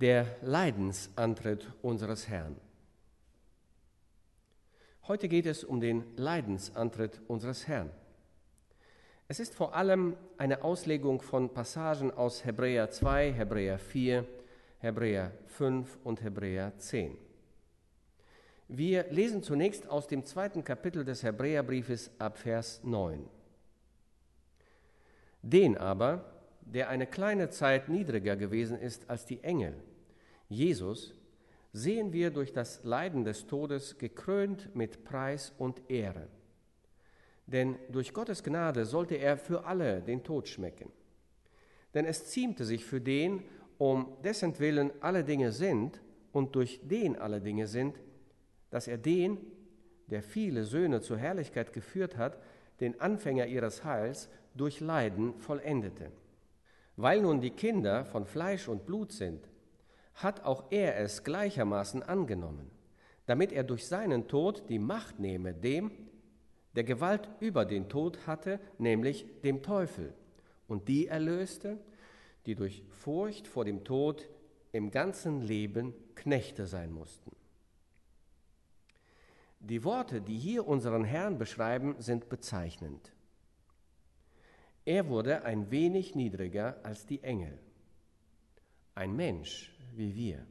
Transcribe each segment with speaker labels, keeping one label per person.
Speaker 1: Der Leidensantritt unseres Herrn. Heute geht es um den Leidensantritt unseres Herrn. Es ist vor allem eine Auslegung von Passagen aus Hebräer 2, Hebräer 4, Hebräer 5 und Hebräer 10. Wir lesen zunächst aus dem zweiten Kapitel des Hebräerbriefes ab Vers 9. Den aber, der eine kleine Zeit niedriger gewesen ist als die Engel, Jesus, sehen wir durch das Leiden des Todes gekrönt mit Preis und Ehre. Denn durch Gottes Gnade sollte er für alle den Tod schmecken. Denn es ziemte sich für den, um dessen Willen alle Dinge sind und durch den alle Dinge sind, dass er den, der viele Söhne zur Herrlichkeit geführt hat, den Anfänger ihres Heils durch Leiden vollendete. Weil nun die Kinder von Fleisch und Blut sind, hat auch er es gleichermaßen angenommen, damit er durch seinen Tod die Macht nehme dem, der Gewalt über den Tod hatte, nämlich dem Teufel, und die erlöste, die durch Furcht vor dem Tod im ganzen Leben Knechte sein mussten. Die Worte, die hier unseren Herrn beschreiben, sind bezeichnend. Er wurde ein wenig niedriger als die Engel. Ein Mensch wie wir.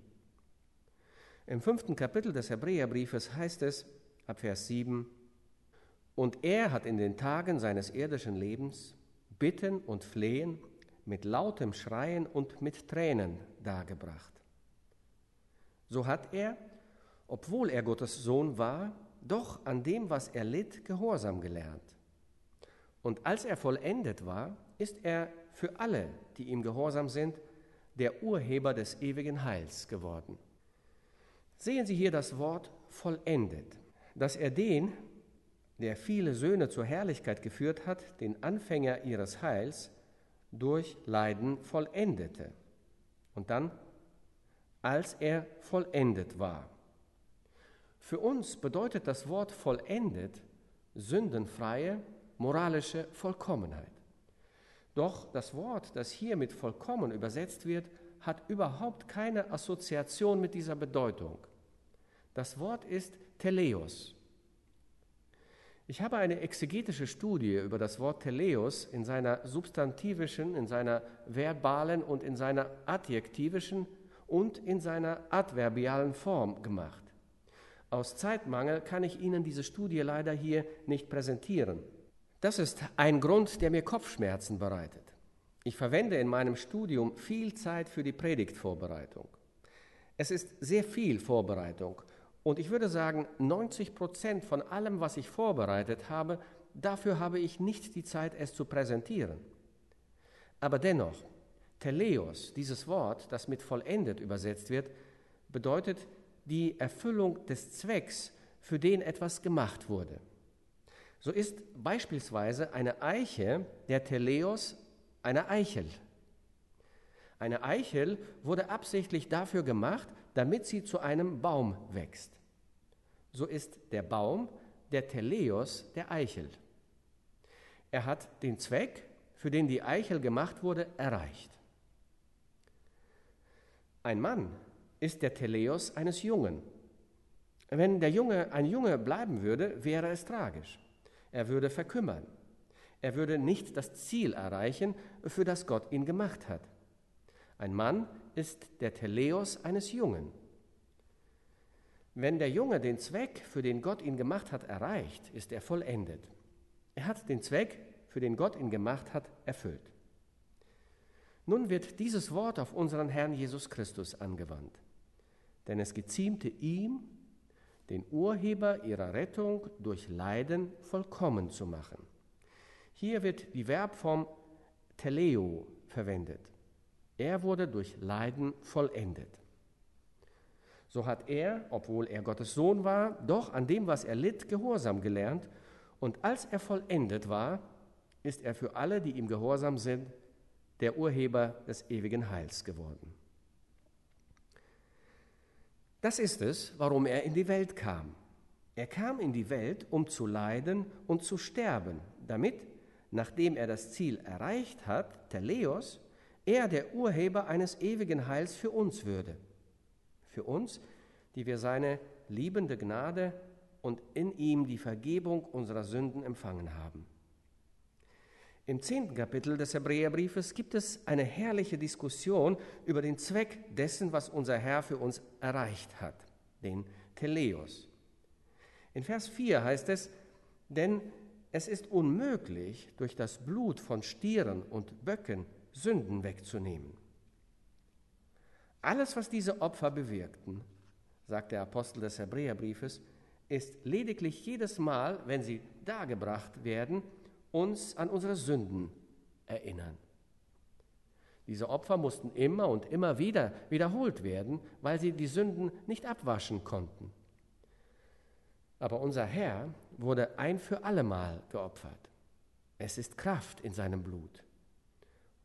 Speaker 1: Im fünften Kapitel des Hebräerbriefes heißt es ab Vers 7, und er hat in den Tagen seines irdischen Lebens Bitten und Flehen mit lautem Schreien und mit Tränen dargebracht. So hat er, obwohl er Gottes Sohn war, doch an dem, was er litt, Gehorsam gelernt. Und als er vollendet war, ist er für alle, die ihm gehorsam sind, der Urheber des ewigen Heils geworden. Sehen Sie hier das Wort vollendet, dass er den, der viele Söhne zur Herrlichkeit geführt hat, den Anfänger ihres Heils, durch Leiden vollendete. Und dann, als er vollendet war. Für uns bedeutet das Wort vollendet sündenfreie moralische Vollkommenheit. Doch das Wort, das hier mit vollkommen übersetzt wird, hat überhaupt keine Assoziation mit dieser Bedeutung. Das Wort ist Teleos. Ich habe eine exegetische Studie über das Wort Teleos in seiner substantivischen, in seiner verbalen und in seiner adjektivischen und in seiner adverbialen Form gemacht. Aus Zeitmangel kann ich Ihnen diese Studie leider hier nicht präsentieren. Das ist ein Grund, der mir Kopfschmerzen bereitet. Ich verwende in meinem Studium viel Zeit für die Predigtvorbereitung. Es ist sehr viel Vorbereitung und ich würde sagen, 90 Prozent von allem, was ich vorbereitet habe, dafür habe ich nicht die Zeit, es zu präsentieren. Aber dennoch, Teleos, dieses Wort, das mit vollendet übersetzt wird, bedeutet die Erfüllung des Zwecks, für den etwas gemacht wurde. So ist beispielsweise eine Eiche der Teleos eine Eichel. Eine Eichel wurde absichtlich dafür gemacht, damit sie zu einem Baum wächst. So ist der Baum der Teleos der Eichel. Er hat den Zweck, für den die Eichel gemacht wurde, erreicht. Ein Mann ist der Teleos eines Jungen. Wenn der Junge ein Junge bleiben würde, wäre es tragisch. Er würde verkümmern. Er würde nicht das Ziel erreichen, für das Gott ihn gemacht hat. Ein Mann ist der Teleos eines Jungen. Wenn der Junge den Zweck, für den Gott ihn gemacht hat, erreicht, ist er vollendet. Er hat den Zweck, für den Gott ihn gemacht hat, erfüllt. Nun wird dieses Wort auf unseren Herrn Jesus Christus angewandt, denn es geziemte ihm, den Urheber ihrer Rettung durch Leiden vollkommen zu machen. Hier wird die Verbform teleo verwendet. Er wurde durch Leiden vollendet. So hat er, obwohl er Gottes Sohn war, doch an dem, was er litt, Gehorsam gelernt, und als er vollendet war, ist er für alle, die ihm gehorsam sind, der Urheber des ewigen Heils geworden. Das ist es, warum er in die Welt kam. Er kam in die Welt, um zu leiden und zu sterben, damit, nachdem er das Ziel erreicht hat, Teleos, er der Urheber eines ewigen Heils für uns würde. Für uns, die wir seine liebende Gnade und in ihm die Vergebung unserer Sünden empfangen haben. Im zehnten Kapitel des Hebräerbriefes gibt es eine herrliche Diskussion über den Zweck dessen, was unser Herr für uns erreicht hat, den Teleos. In Vers 4 heißt es, denn es ist unmöglich, durch das Blut von Stieren und Böcken Sünden wegzunehmen. Alles, was diese Opfer bewirkten, sagt der Apostel des Hebräerbriefes, ist lediglich jedes Mal, wenn sie dargebracht werden, uns an unsere Sünden erinnern. Diese Opfer mussten immer und immer wieder wiederholt werden, weil sie die Sünden nicht abwaschen konnten. Aber unser Herr wurde ein für allemal geopfert. Es ist Kraft in seinem Blut.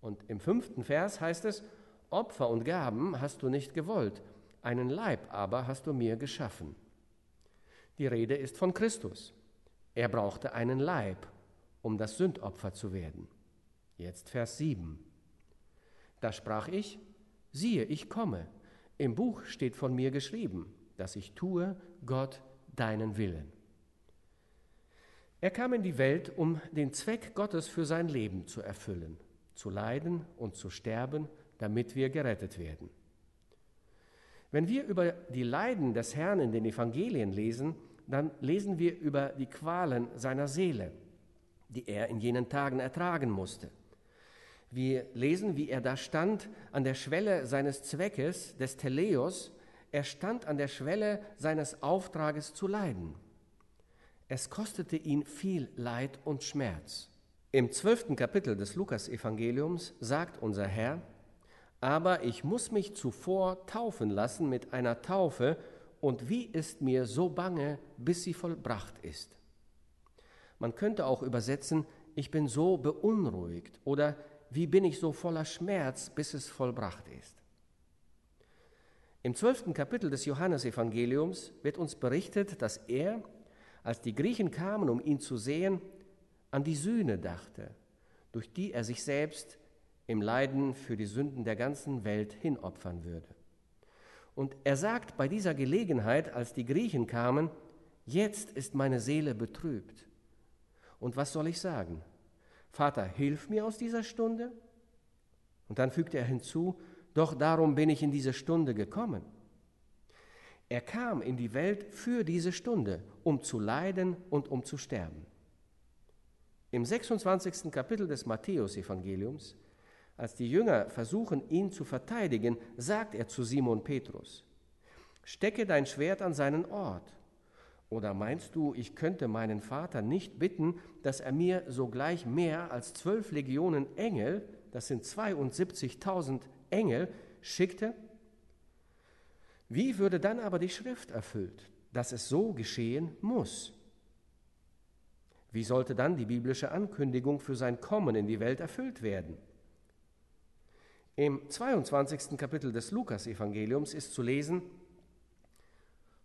Speaker 1: Und im fünften Vers heißt es, Opfer und Gaben hast du nicht gewollt, einen Leib aber hast du mir geschaffen. Die Rede ist von Christus. Er brauchte einen Leib, um das Sündopfer zu werden. Jetzt Vers 7. Da sprach ich, siehe, ich komme. Im Buch steht von mir geschrieben, dass ich tue, Gott, deinen Willen. Er kam in die Welt, um den Zweck Gottes für sein Leben zu erfüllen, zu leiden und zu sterben, damit wir gerettet werden. Wenn wir über die Leiden des Herrn in den Evangelien lesen, dann lesen wir über die Qualen seiner Seele, die er in jenen Tagen ertragen musste. Wir lesen, wie er da stand an der Schwelle seines Zweckes, des Teleos. Er stand an der Schwelle seines Auftrages zu leiden. Es kostete ihn viel Leid und Schmerz. Im zwölften Kapitel des Lukas-Evangeliums sagt unser Herr, aber ich muss mich zuvor taufen lassen mit einer Taufe, und wie ist mir so bange, bis sie vollbracht ist. Man könnte auch übersetzen, ich bin so beunruhigt oder wie bin ich so voller Schmerz, bis es vollbracht ist. Im zwölften Kapitel des Johannesevangeliums wird uns berichtet, dass er, als die Griechen kamen, um ihn zu sehen, an die Sühne dachte, durch die er sich selbst im Leiden für die Sünden der ganzen Welt hinopfern würde. Und er sagt bei dieser Gelegenheit, als die Griechen kamen, jetzt ist meine Seele betrübt. Und was soll ich sagen? Vater, hilf mir aus dieser Stunde? Und dann fügte er hinzu, doch darum bin ich in diese Stunde gekommen. Er kam in die Welt für diese Stunde, um zu leiden und um zu sterben. Im 26. Kapitel des Matthäusevangeliums als die Jünger versuchen, ihn zu verteidigen, sagt er zu Simon Petrus, Stecke dein Schwert an seinen Ort. Oder meinst du, ich könnte meinen Vater nicht bitten, dass er mir sogleich mehr als zwölf Legionen Engel, das sind 72.000 Engel, schickte? Wie würde dann aber die Schrift erfüllt, dass es so geschehen muss? Wie sollte dann die biblische Ankündigung für sein Kommen in die Welt erfüllt werden? Im 22. Kapitel des Lukas-Evangeliums ist zu lesen,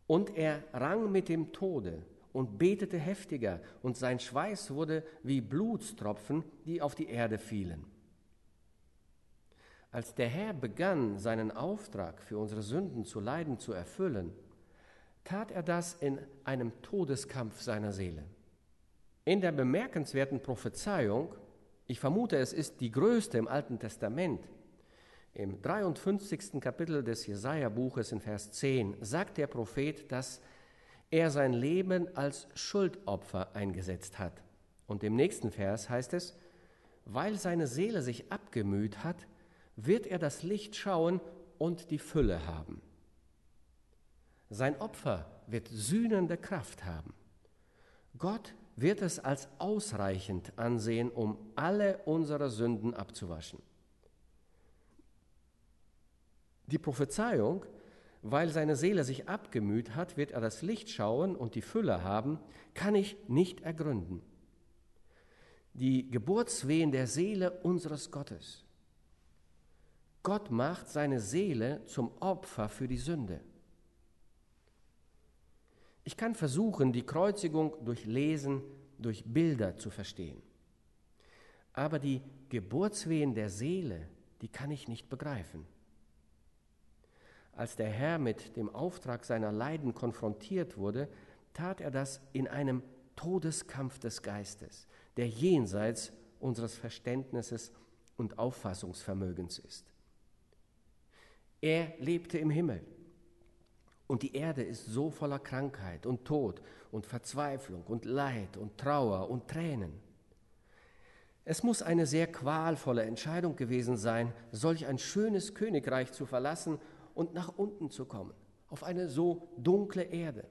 Speaker 1: und er rang mit dem Tode und betete heftiger, und sein Schweiß wurde wie Blutstropfen, die auf die Erde fielen. Als der Herr begann, seinen Auftrag für unsere Sünden zu leiden zu erfüllen, tat er das in einem Todeskampf seiner Seele. In der bemerkenswerten Prophezeiung, ich vermute, es ist die größte im Alten Testament, im 53. Kapitel des Jesaja-Buches in Vers 10 sagt der Prophet, dass er sein Leben als Schuldopfer eingesetzt hat. Und im nächsten Vers heißt es, weil seine Seele sich abgemüht hat, wird er das Licht schauen und die Fülle haben. Sein Opfer wird sühnende Kraft haben. Gott wird es als ausreichend ansehen, um alle unsere Sünden abzuwaschen. Die Prophezeiung, weil seine Seele sich abgemüht hat, wird er das Licht schauen und die Fülle haben, kann ich nicht ergründen. Die Geburtswehen der Seele unseres Gottes. Gott macht seine Seele zum Opfer für die Sünde. Ich kann versuchen, die Kreuzigung durch Lesen, durch Bilder zu verstehen. Aber die Geburtswehen der Seele die kann ich nicht begreifen. Als der Herr mit dem Auftrag seiner Leiden konfrontiert wurde, tat er das in einem Todeskampf des Geistes, der jenseits unseres Verständnisses und Auffassungsvermögens ist. Er lebte im Himmel und die Erde ist so voller Krankheit und Tod und Verzweiflung und Leid und Trauer und Tränen. Es muss eine sehr qualvolle Entscheidung gewesen sein, solch ein schönes Königreich zu verlassen und nach unten zu kommen, auf eine so dunkle Erde.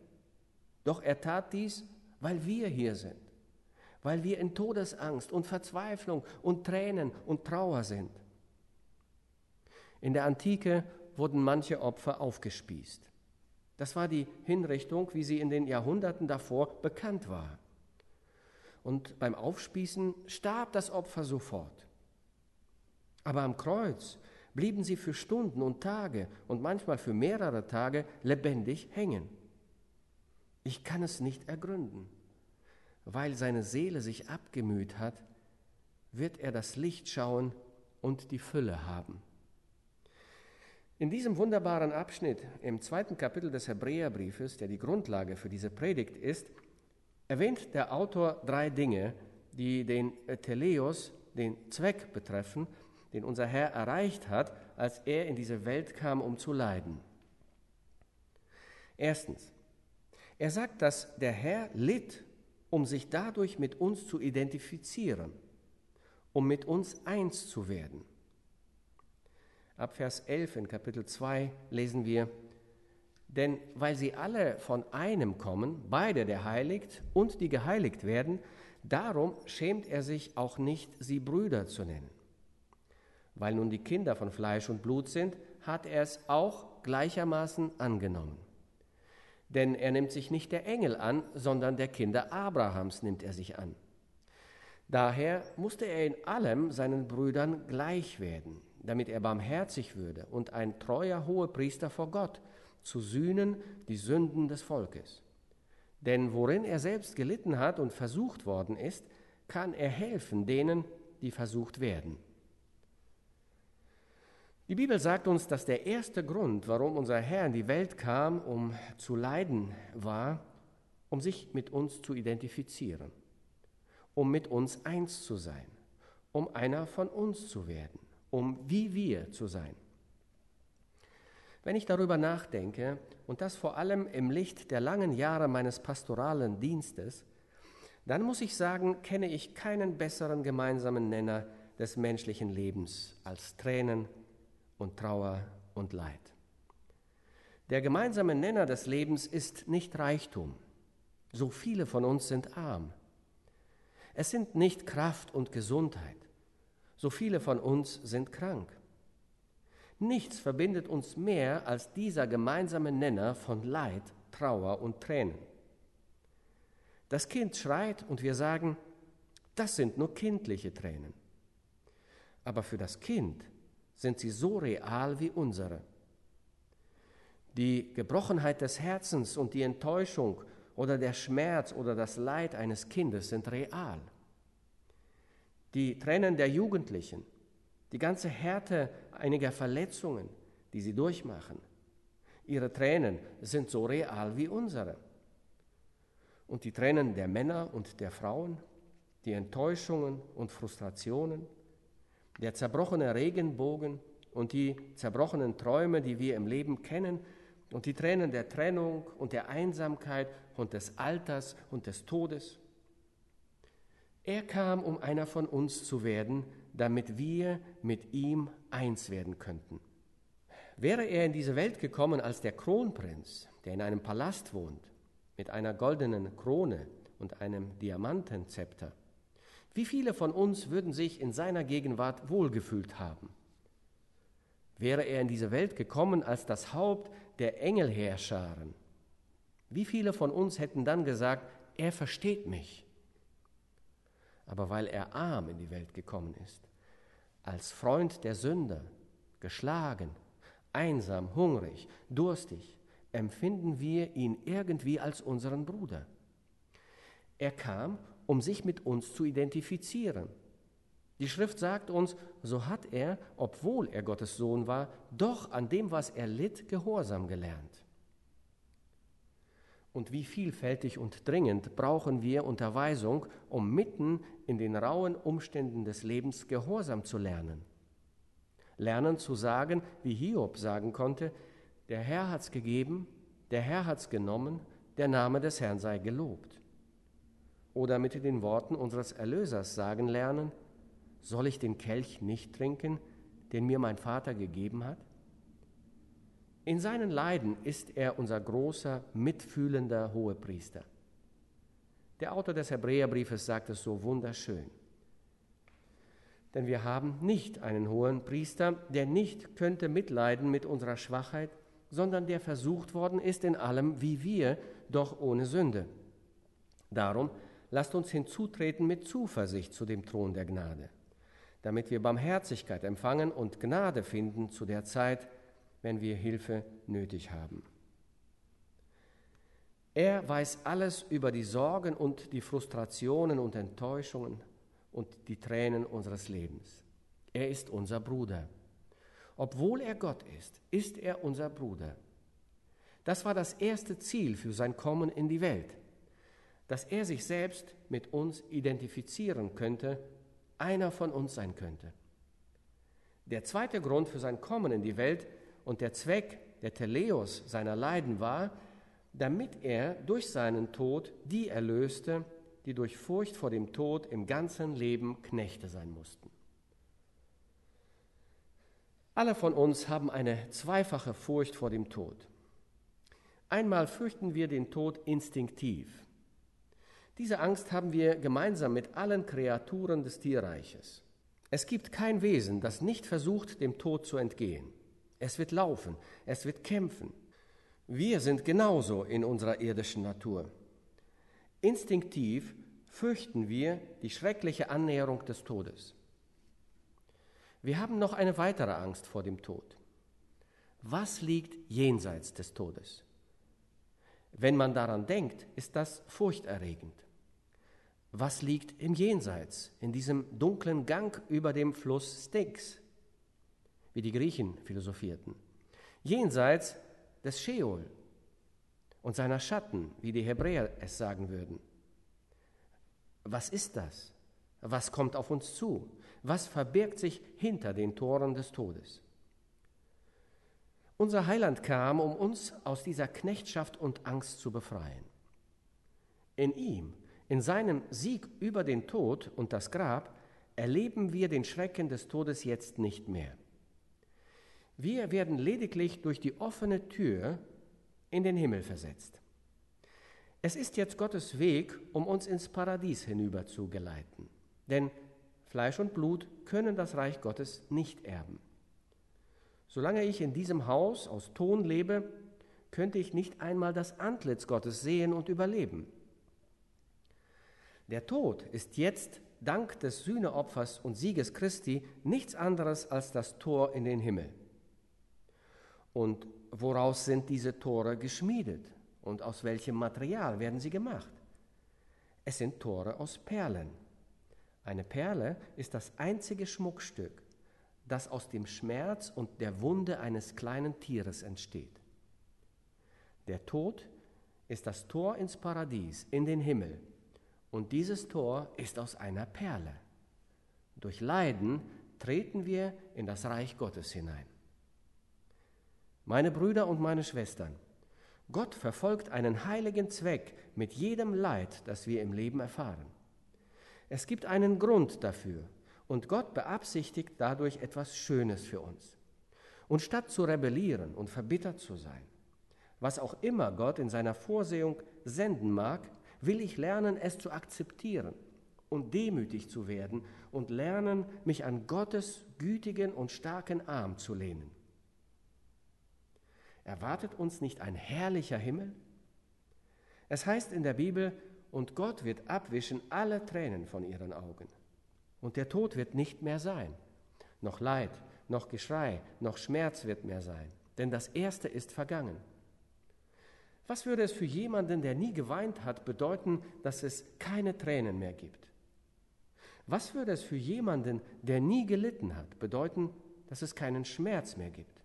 Speaker 1: Doch er tat dies, weil wir hier sind, weil wir in Todesangst und Verzweiflung und Tränen und Trauer sind. In der Antike wurden manche Opfer aufgespießt. Das war die Hinrichtung, wie sie in den Jahrhunderten davor bekannt war. Und beim Aufspießen starb das Opfer sofort. Aber am Kreuz blieben sie für Stunden und Tage und manchmal für mehrere Tage lebendig hängen. Ich kann es nicht ergründen. Weil seine Seele sich abgemüht hat, wird er das Licht schauen und die Fülle haben. In diesem wunderbaren Abschnitt im zweiten Kapitel des Hebräerbriefes, der die Grundlage für diese Predigt ist, erwähnt der Autor drei Dinge, die den Teleos, den Zweck betreffen, den unser Herr erreicht hat, als er in diese Welt kam, um zu leiden. Erstens, er sagt, dass der Herr litt, um sich dadurch mit uns zu identifizieren, um mit uns eins zu werden. Ab Vers 11 in Kapitel 2 lesen wir, denn weil sie alle von einem kommen, beide der heiligt und die geheiligt werden, darum schämt er sich auch nicht, sie Brüder zu nennen. Weil nun die Kinder von Fleisch und Blut sind, hat er es auch gleichermaßen angenommen. Denn er nimmt sich nicht der Engel an, sondern der Kinder Abrahams nimmt er sich an. Daher musste er in allem seinen Brüdern gleich werden, damit er barmherzig würde und ein treuer Hohepriester vor Gott, zu sühnen die Sünden des Volkes. Denn worin er selbst gelitten hat und versucht worden ist, kann er helfen denen, die versucht werden. Die Bibel sagt uns, dass der erste Grund, warum unser Herr in die Welt kam, um zu leiden, war, um sich mit uns zu identifizieren, um mit uns eins zu sein, um einer von uns zu werden, um wie wir zu sein. Wenn ich darüber nachdenke, und das vor allem im Licht der langen Jahre meines pastoralen Dienstes, dann muss ich sagen, kenne ich keinen besseren gemeinsamen Nenner des menschlichen Lebens als Tränen, und Trauer und Leid. Der gemeinsame Nenner des Lebens ist nicht Reichtum. So viele von uns sind arm. Es sind nicht Kraft und Gesundheit. So viele von uns sind krank. Nichts verbindet uns mehr als dieser gemeinsame Nenner von Leid, Trauer und Tränen. Das Kind schreit und wir sagen, das sind nur kindliche Tränen. Aber für das Kind sind sie so real wie unsere. Die Gebrochenheit des Herzens und die Enttäuschung oder der Schmerz oder das Leid eines Kindes sind real. Die Tränen der Jugendlichen, die ganze Härte einiger Verletzungen, die sie durchmachen, ihre Tränen sind so real wie unsere. Und die Tränen der Männer und der Frauen, die Enttäuschungen und Frustrationen, der zerbrochene Regenbogen und die zerbrochenen Träume, die wir im Leben kennen, und die Tränen der Trennung und der Einsamkeit und des Alters und des Todes. Er kam, um einer von uns zu werden, damit wir mit ihm eins werden könnten. Wäre er in diese Welt gekommen als der Kronprinz, der in einem Palast wohnt, mit einer goldenen Krone und einem Diamantenzepter, wie viele von uns würden sich in seiner Gegenwart wohlgefühlt haben? Wäre er in diese Welt gekommen als das Haupt der Engelheerscharen? Wie viele von uns hätten dann gesagt, er versteht mich? Aber weil er arm in die Welt gekommen ist, als Freund der Sünder, geschlagen, einsam, hungrig, durstig, empfinden wir ihn irgendwie als unseren Bruder. Er kam, um sich mit uns zu identifizieren. Die Schrift sagt uns, so hat er, obwohl er Gottes Sohn war, doch an dem, was er litt, Gehorsam gelernt. Und wie vielfältig und dringend brauchen wir Unterweisung, um mitten in den rauen Umständen des Lebens Gehorsam zu lernen. Lernen zu sagen, wie Hiob sagen konnte, der Herr hat's gegeben, der Herr hat's genommen, der Name des Herrn sei gelobt. Oder mit den Worten unseres Erlösers sagen lernen, soll ich den Kelch nicht trinken, den mir mein Vater gegeben hat? In seinen Leiden ist er unser großer, mitfühlender Hohepriester. Der Autor des Hebräerbriefes sagt es so wunderschön. Denn wir haben nicht einen hohen Priester, der nicht könnte mitleiden mit unserer Schwachheit, sondern der versucht worden ist in allem wie wir, doch ohne Sünde. Darum lasst uns hinzutreten mit Zuversicht zu dem Thron der Gnade damit wir Barmherzigkeit empfangen und Gnade finden zu der Zeit, wenn wir Hilfe nötig haben. Er weiß alles über die Sorgen und die Frustrationen und Enttäuschungen und die Tränen unseres Lebens. Er ist unser Bruder. Obwohl er Gott ist, ist er unser Bruder. Das war das erste Ziel für sein Kommen in die Welt, dass er sich selbst mit uns identifizieren könnte einer von uns sein könnte. Der zweite Grund für sein Kommen in die Welt und der Zweck der Teleos seiner Leiden war, damit er durch seinen Tod die erlöste, die durch Furcht vor dem Tod im ganzen Leben Knechte sein mussten. Alle von uns haben eine zweifache Furcht vor dem Tod. Einmal fürchten wir den Tod instinktiv. Diese Angst haben wir gemeinsam mit allen Kreaturen des Tierreiches. Es gibt kein Wesen, das nicht versucht, dem Tod zu entgehen. Es wird laufen, es wird kämpfen. Wir sind genauso in unserer irdischen Natur. Instinktiv fürchten wir die schreckliche Annäherung des Todes. Wir haben noch eine weitere Angst vor dem Tod. Was liegt jenseits des Todes? Wenn man daran denkt, ist das furchterregend was liegt im Jenseits, in diesem dunklen Gang über dem Fluss Styx, wie die Griechen philosophierten. Jenseits des Sheol und seiner Schatten, wie die Hebräer es sagen würden. Was ist das? Was kommt auf uns zu? Was verbirgt sich hinter den Toren des Todes? Unser Heiland kam, um uns aus dieser Knechtschaft und Angst zu befreien. In ihm in seinem Sieg über den Tod und das Grab erleben wir den Schrecken des Todes jetzt nicht mehr. Wir werden lediglich durch die offene Tür in den Himmel versetzt. Es ist jetzt Gottes Weg, um uns ins Paradies hinüber zu geleiten. Denn Fleisch und Blut können das Reich Gottes nicht erben. Solange ich in diesem Haus aus Ton lebe, könnte ich nicht einmal das Antlitz Gottes sehen und überleben. Der Tod ist jetzt dank des Sühneopfers und Sieges Christi nichts anderes als das Tor in den Himmel. Und woraus sind diese Tore geschmiedet und aus welchem Material werden sie gemacht? Es sind Tore aus Perlen. Eine Perle ist das einzige Schmuckstück, das aus dem Schmerz und der Wunde eines kleinen Tieres entsteht. Der Tod ist das Tor ins Paradies, in den Himmel, und dieses Tor ist aus einer Perle. Durch Leiden treten wir in das Reich Gottes hinein. Meine Brüder und meine Schwestern, Gott verfolgt einen heiligen Zweck mit jedem Leid, das wir im Leben erfahren. Es gibt einen Grund dafür und Gott beabsichtigt dadurch etwas Schönes für uns. Und statt zu rebellieren und verbittert zu sein, was auch immer Gott in seiner Vorsehung senden mag, will ich lernen, es zu akzeptieren und demütig zu werden und lernen, mich an Gottes gütigen und starken Arm zu lehnen. Erwartet uns nicht ein herrlicher Himmel? Es heißt in der Bibel, und Gott wird abwischen alle Tränen von ihren Augen. Und der Tod wird nicht mehr sein. Noch Leid, noch Geschrei, noch Schmerz wird mehr sein. Denn das Erste ist vergangen. Was würde es für jemanden, der nie geweint hat, bedeuten, dass es keine Tränen mehr gibt? Was würde es für jemanden, der nie gelitten hat, bedeuten, dass es keinen Schmerz mehr gibt?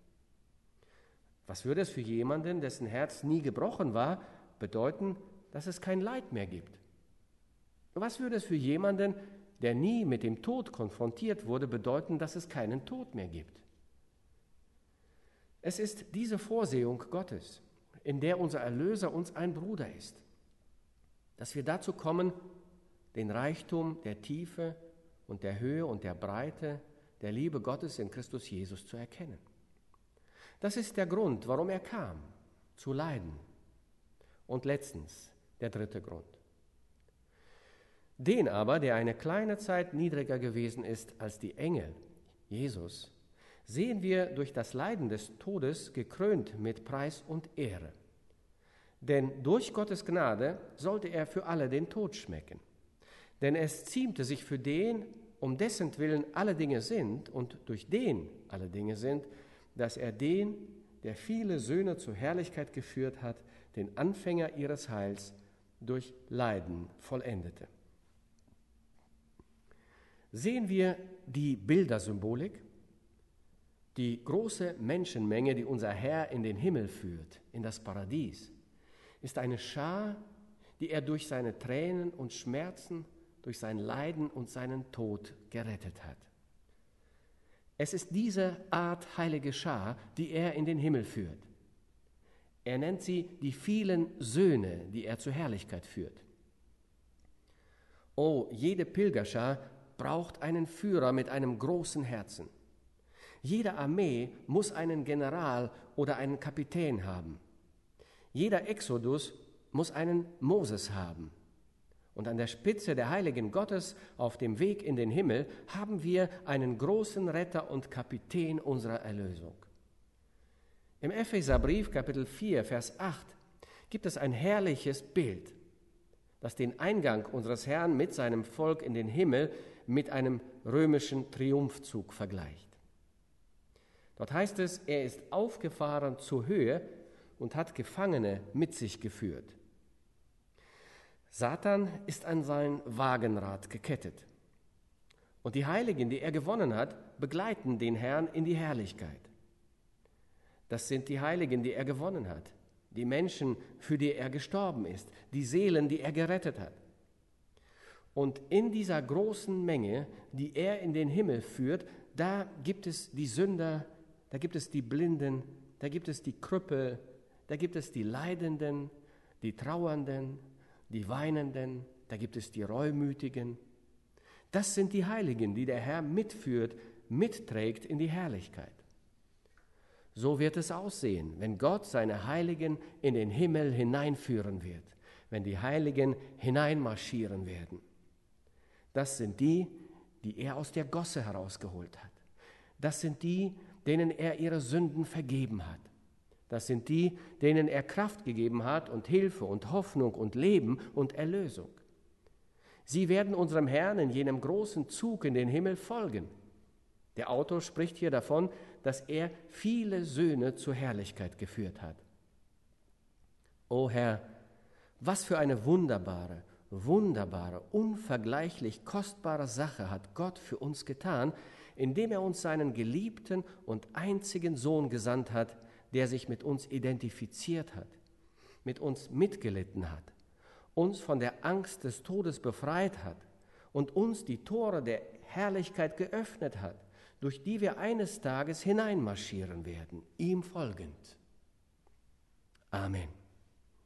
Speaker 1: Was würde es für jemanden, dessen Herz nie gebrochen war, bedeuten, dass es kein Leid mehr gibt? Was würde es für jemanden, der nie mit dem Tod konfrontiert wurde, bedeuten, dass es keinen Tod mehr gibt? Es ist diese Vorsehung Gottes, in der unser Erlöser uns ein Bruder ist, dass wir dazu kommen, den Reichtum der Tiefe und der Höhe und der Breite der Liebe Gottes in Christus Jesus zu erkennen. Das ist der Grund, warum er kam, zu leiden. Und letztens der dritte Grund. Den aber, der eine kleine Zeit niedriger gewesen ist als die Engel, Jesus, sehen wir durch das Leiden des Todes gekrönt mit Preis und Ehre. Denn durch Gottes Gnade sollte er für alle den Tod schmecken. Denn es ziemte sich für den, um dessen Willen alle Dinge sind und durch den alle Dinge sind, dass er den, der viele Söhne zur Herrlichkeit geführt hat, den Anfänger ihres Heils durch Leiden vollendete. Sehen wir die Bildersymbolik, die große Menschenmenge, die unser Herr in den Himmel führt, in das Paradies, ist eine Schar, die er durch seine Tränen und Schmerzen, durch sein Leiden und seinen Tod gerettet hat. Es ist diese Art heilige Schar, die er in den Himmel führt. Er nennt sie die vielen Söhne, die er zur Herrlichkeit führt. Oh, jede Pilgerschar braucht einen Führer mit einem großen Herzen. Jede Armee muss einen General oder einen Kapitän haben. Jeder Exodus muss einen Moses haben. Und an der Spitze der Heiligen Gottes auf dem Weg in den Himmel haben wir einen großen Retter und Kapitän unserer Erlösung. Im Epheserbrief Kapitel 4, Vers 8 gibt es ein herrliches Bild, das den Eingang unseres Herrn mit seinem Volk in den Himmel mit einem römischen Triumphzug vergleicht. Dort heißt es, er ist aufgefahren zur Höhe und hat Gefangene mit sich geführt. Satan ist an sein Wagenrad gekettet. Und die Heiligen, die er gewonnen hat, begleiten den Herrn in die Herrlichkeit. Das sind die Heiligen, die er gewonnen hat, die Menschen, für die er gestorben ist, die Seelen, die er gerettet hat. Und in dieser großen Menge, die er in den Himmel führt, da gibt es die Sünder, da gibt es die Blinden, da gibt es die Krüppel, da gibt es die Leidenden, die Trauernden, die Weinenden, da gibt es die Reumütigen. Das sind die Heiligen, die der Herr mitführt, mitträgt in die Herrlichkeit. So wird es aussehen, wenn Gott seine Heiligen in den Himmel hineinführen wird, wenn die Heiligen hineinmarschieren werden. Das sind die, die er aus der Gosse herausgeholt hat. Das sind die, denen er ihre Sünden vergeben hat. Das sind die, denen er Kraft gegeben hat und Hilfe und Hoffnung und Leben und Erlösung. Sie werden unserem Herrn in jenem großen Zug in den Himmel folgen. Der Autor spricht hier davon, dass er viele Söhne zur Herrlichkeit geführt hat. O Herr, was für eine wunderbare, wunderbare, unvergleichlich kostbare Sache hat Gott für uns getan, indem er uns seinen geliebten und einzigen Sohn gesandt hat, der sich mit uns identifiziert hat, mit uns mitgelitten hat, uns von der Angst des Todes befreit hat und uns die Tore der Herrlichkeit geöffnet hat, durch die wir eines Tages hineinmarschieren werden, ihm folgend. Amen.